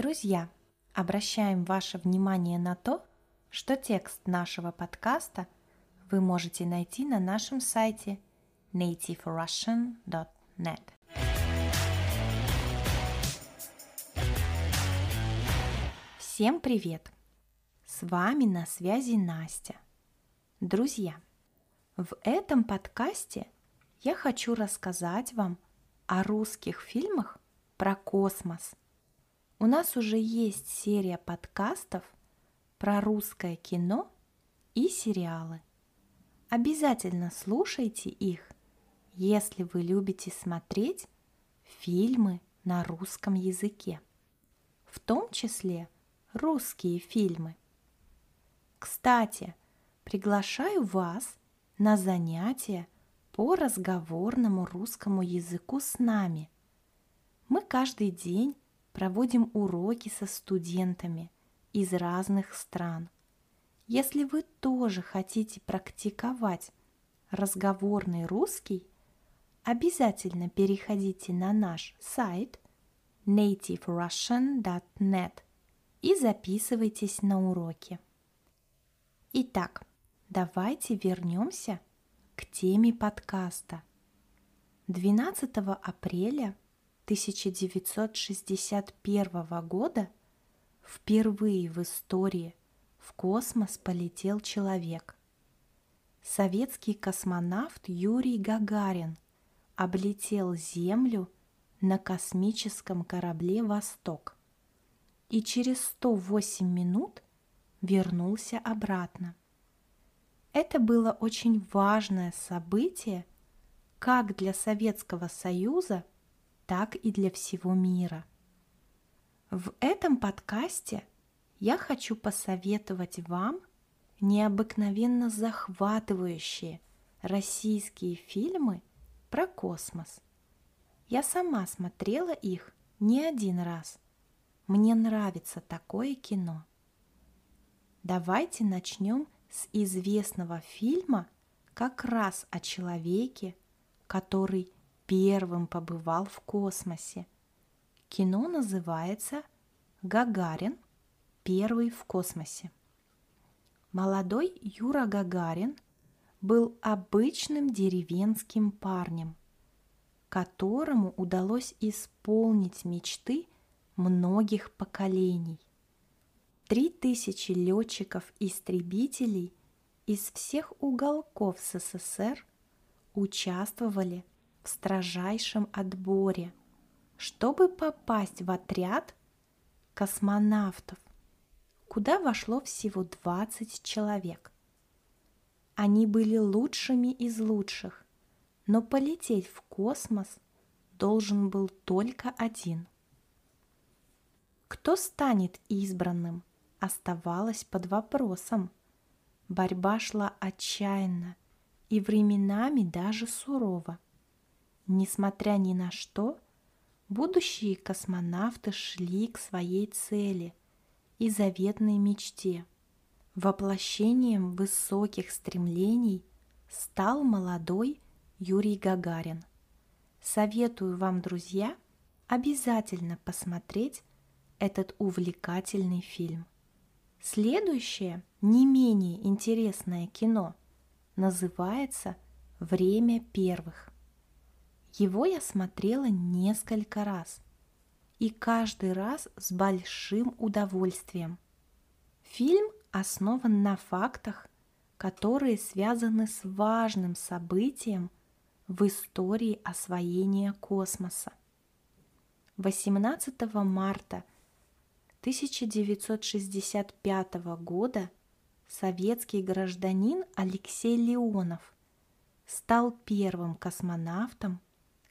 Друзья, обращаем ваше внимание на то, что текст нашего подкаста вы можете найти на нашем сайте nativerussian.net. Всем привет! С вами на связи Настя. Друзья, в этом подкасте я хочу рассказать вам о русских фильмах про космос. У нас уже есть серия подкастов про русское кино и сериалы. Обязательно слушайте их, если вы любите смотреть фильмы на русском языке, в том числе русские фильмы. Кстати, приглашаю вас на занятия по разговорному русскому языку с нами. Мы каждый день проводим уроки со студентами из разных стран. Если вы тоже хотите практиковать разговорный русский, обязательно переходите на наш сайт nativerussian.net и записывайтесь на уроки. Итак, давайте вернемся к теме подкаста. 12 апреля 1961 года впервые в истории в космос полетел человек. Советский космонавт Юрий Гагарин облетел Землю на космическом корабле «Восток» и через 108 минут вернулся обратно. Это было очень важное событие как для Советского Союза, так и для всего мира. В этом подкасте я хочу посоветовать вам необыкновенно захватывающие российские фильмы про космос. Я сама смотрела их не один раз. Мне нравится такое кино. Давайте начнем с известного фильма как раз о человеке, который первым побывал в космосе. Кино называется «Гагарин. Первый в космосе». Молодой Юра Гагарин был обычным деревенским парнем, которому удалось исполнить мечты многих поколений. Три тысячи летчиков-истребителей из всех уголков СССР участвовали в строжайшем отборе, чтобы попасть в отряд космонавтов, куда вошло всего 20 человек. Они были лучшими из лучших, но полететь в космос должен был только один. Кто станет избранным – оставалась под вопросом. Борьба шла отчаянно и временами даже сурово. Несмотря ни на что, будущие космонавты шли к своей цели и заветной мечте. Воплощением высоких стремлений стал молодой Юрий Гагарин. Советую вам, друзья, обязательно посмотреть этот увлекательный фильм. Следующее, не менее интересное кино называется «Время первых». Его я смотрела несколько раз и каждый раз с большим удовольствием. Фильм основан на фактах, которые связаны с важным событием в истории освоения космоса. 18 марта 1965 года советский гражданин Алексей Леонов стал первым космонавтом,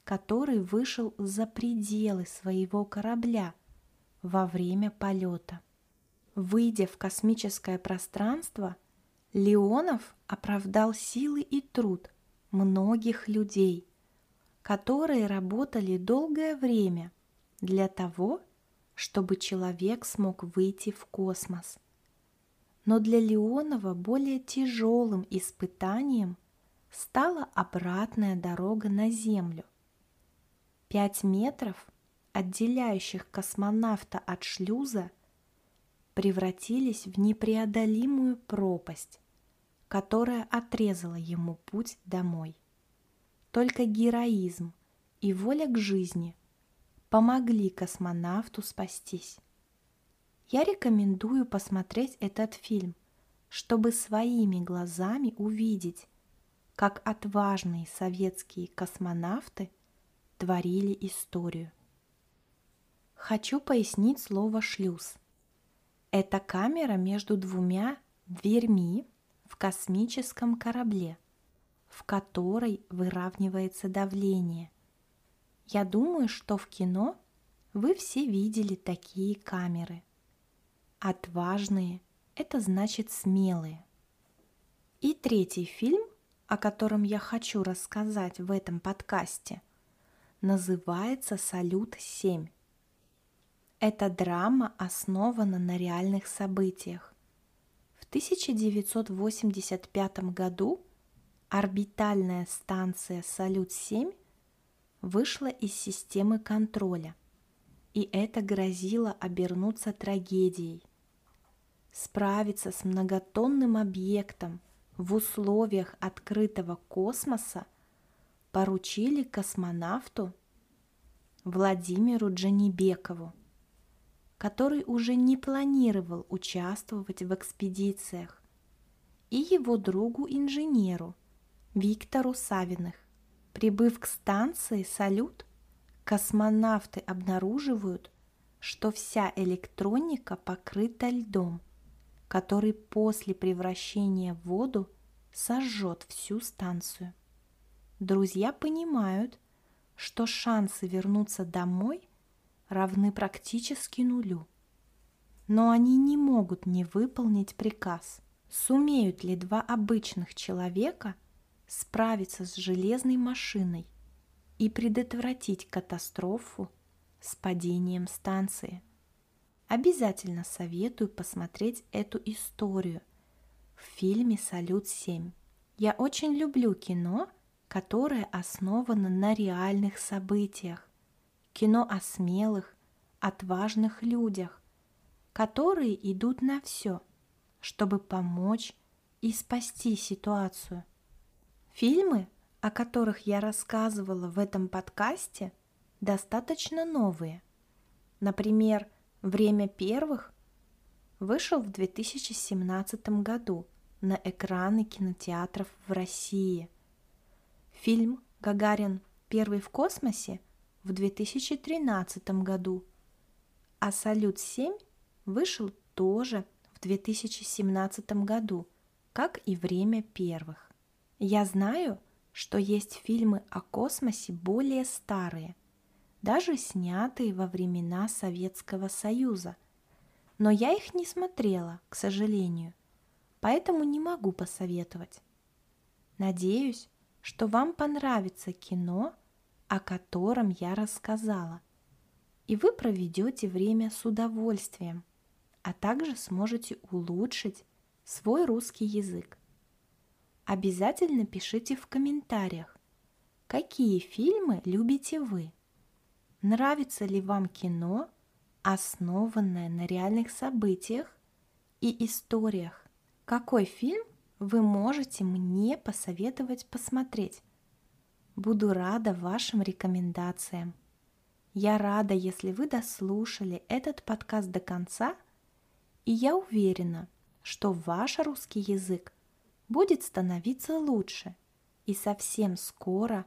который вышел за пределы своего корабля во время полета. Выйдя в космическое пространство, Леонов оправдал силы и труд многих людей, которые работали долгое время для того, чтобы человек смог выйти в космос. Но для Леонова более тяжелым испытанием стала обратная дорога на Землю. Пять метров – отделяющих космонавта от шлюза, превратились в непреодолимую пропасть, которая отрезала ему путь домой. Только героизм и воля к жизни помогли космонавту спастись. Я рекомендую посмотреть этот фильм, чтобы своими глазами увидеть, как отважные советские космонавты творили историю. Хочу пояснить слово «шлюз». Это камера между двумя дверьми в космическом корабле, в которой выравнивается давление. Я думаю, что в кино вы все видели такие камеры. Отважные – это значит смелые. И третий фильм, о котором я хочу рассказать в этом подкасте, называется «Салют-7». Эта драма основана на реальных событиях. В 1985 году орбитальная станция «Салют-7» вышла из системы контроля, и это грозило обернуться трагедией. Справиться с многотонным объектом в условиях открытого космоса поручили космонавту Владимиру Джанибекову который уже не планировал участвовать в экспедициях, и его другу-инженеру Виктору Савиных. Прибыв к станции «Салют», космонавты обнаруживают, что вся электроника покрыта льдом, который после превращения в воду сожжет всю станцию. Друзья понимают, что шансы вернуться домой равны практически нулю. Но они не могут не выполнить приказ. Сумеют ли два обычных человека справиться с железной машиной и предотвратить катастрофу с падением станции? Обязательно советую посмотреть эту историю в фильме «Салют-7». Я очень люблю кино, которое основано на реальных событиях кино о смелых, отважных людях, которые идут на все, чтобы помочь и спасти ситуацию. Фильмы, о которых я рассказывала в этом подкасте, достаточно новые. Например, «Время первых» вышел в 2017 году на экраны кинотеатров в России. Фильм «Гагарин. Первый в космосе» в 2013 году, а «Салют-7» вышел тоже в 2017 году, как и «Время первых». Я знаю, что есть фильмы о космосе более старые, даже снятые во времена Советского Союза, но я их не смотрела, к сожалению, поэтому не могу посоветовать. Надеюсь, что вам понравится кино – о котором я рассказала. И вы проведете время с удовольствием, а также сможете улучшить свой русский язык. Обязательно пишите в комментариях, какие фильмы любите вы. Нравится ли вам кино, основанное на реальных событиях и историях? Какой фильм вы можете мне посоветовать посмотреть? Буду рада вашим рекомендациям. Я рада, если вы дослушали этот подкаст до конца, и я уверена, что ваш русский язык будет становиться лучше, и совсем скоро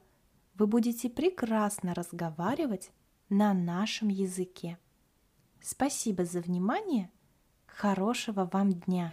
вы будете прекрасно разговаривать на нашем языке. Спасибо за внимание. Хорошего вам дня!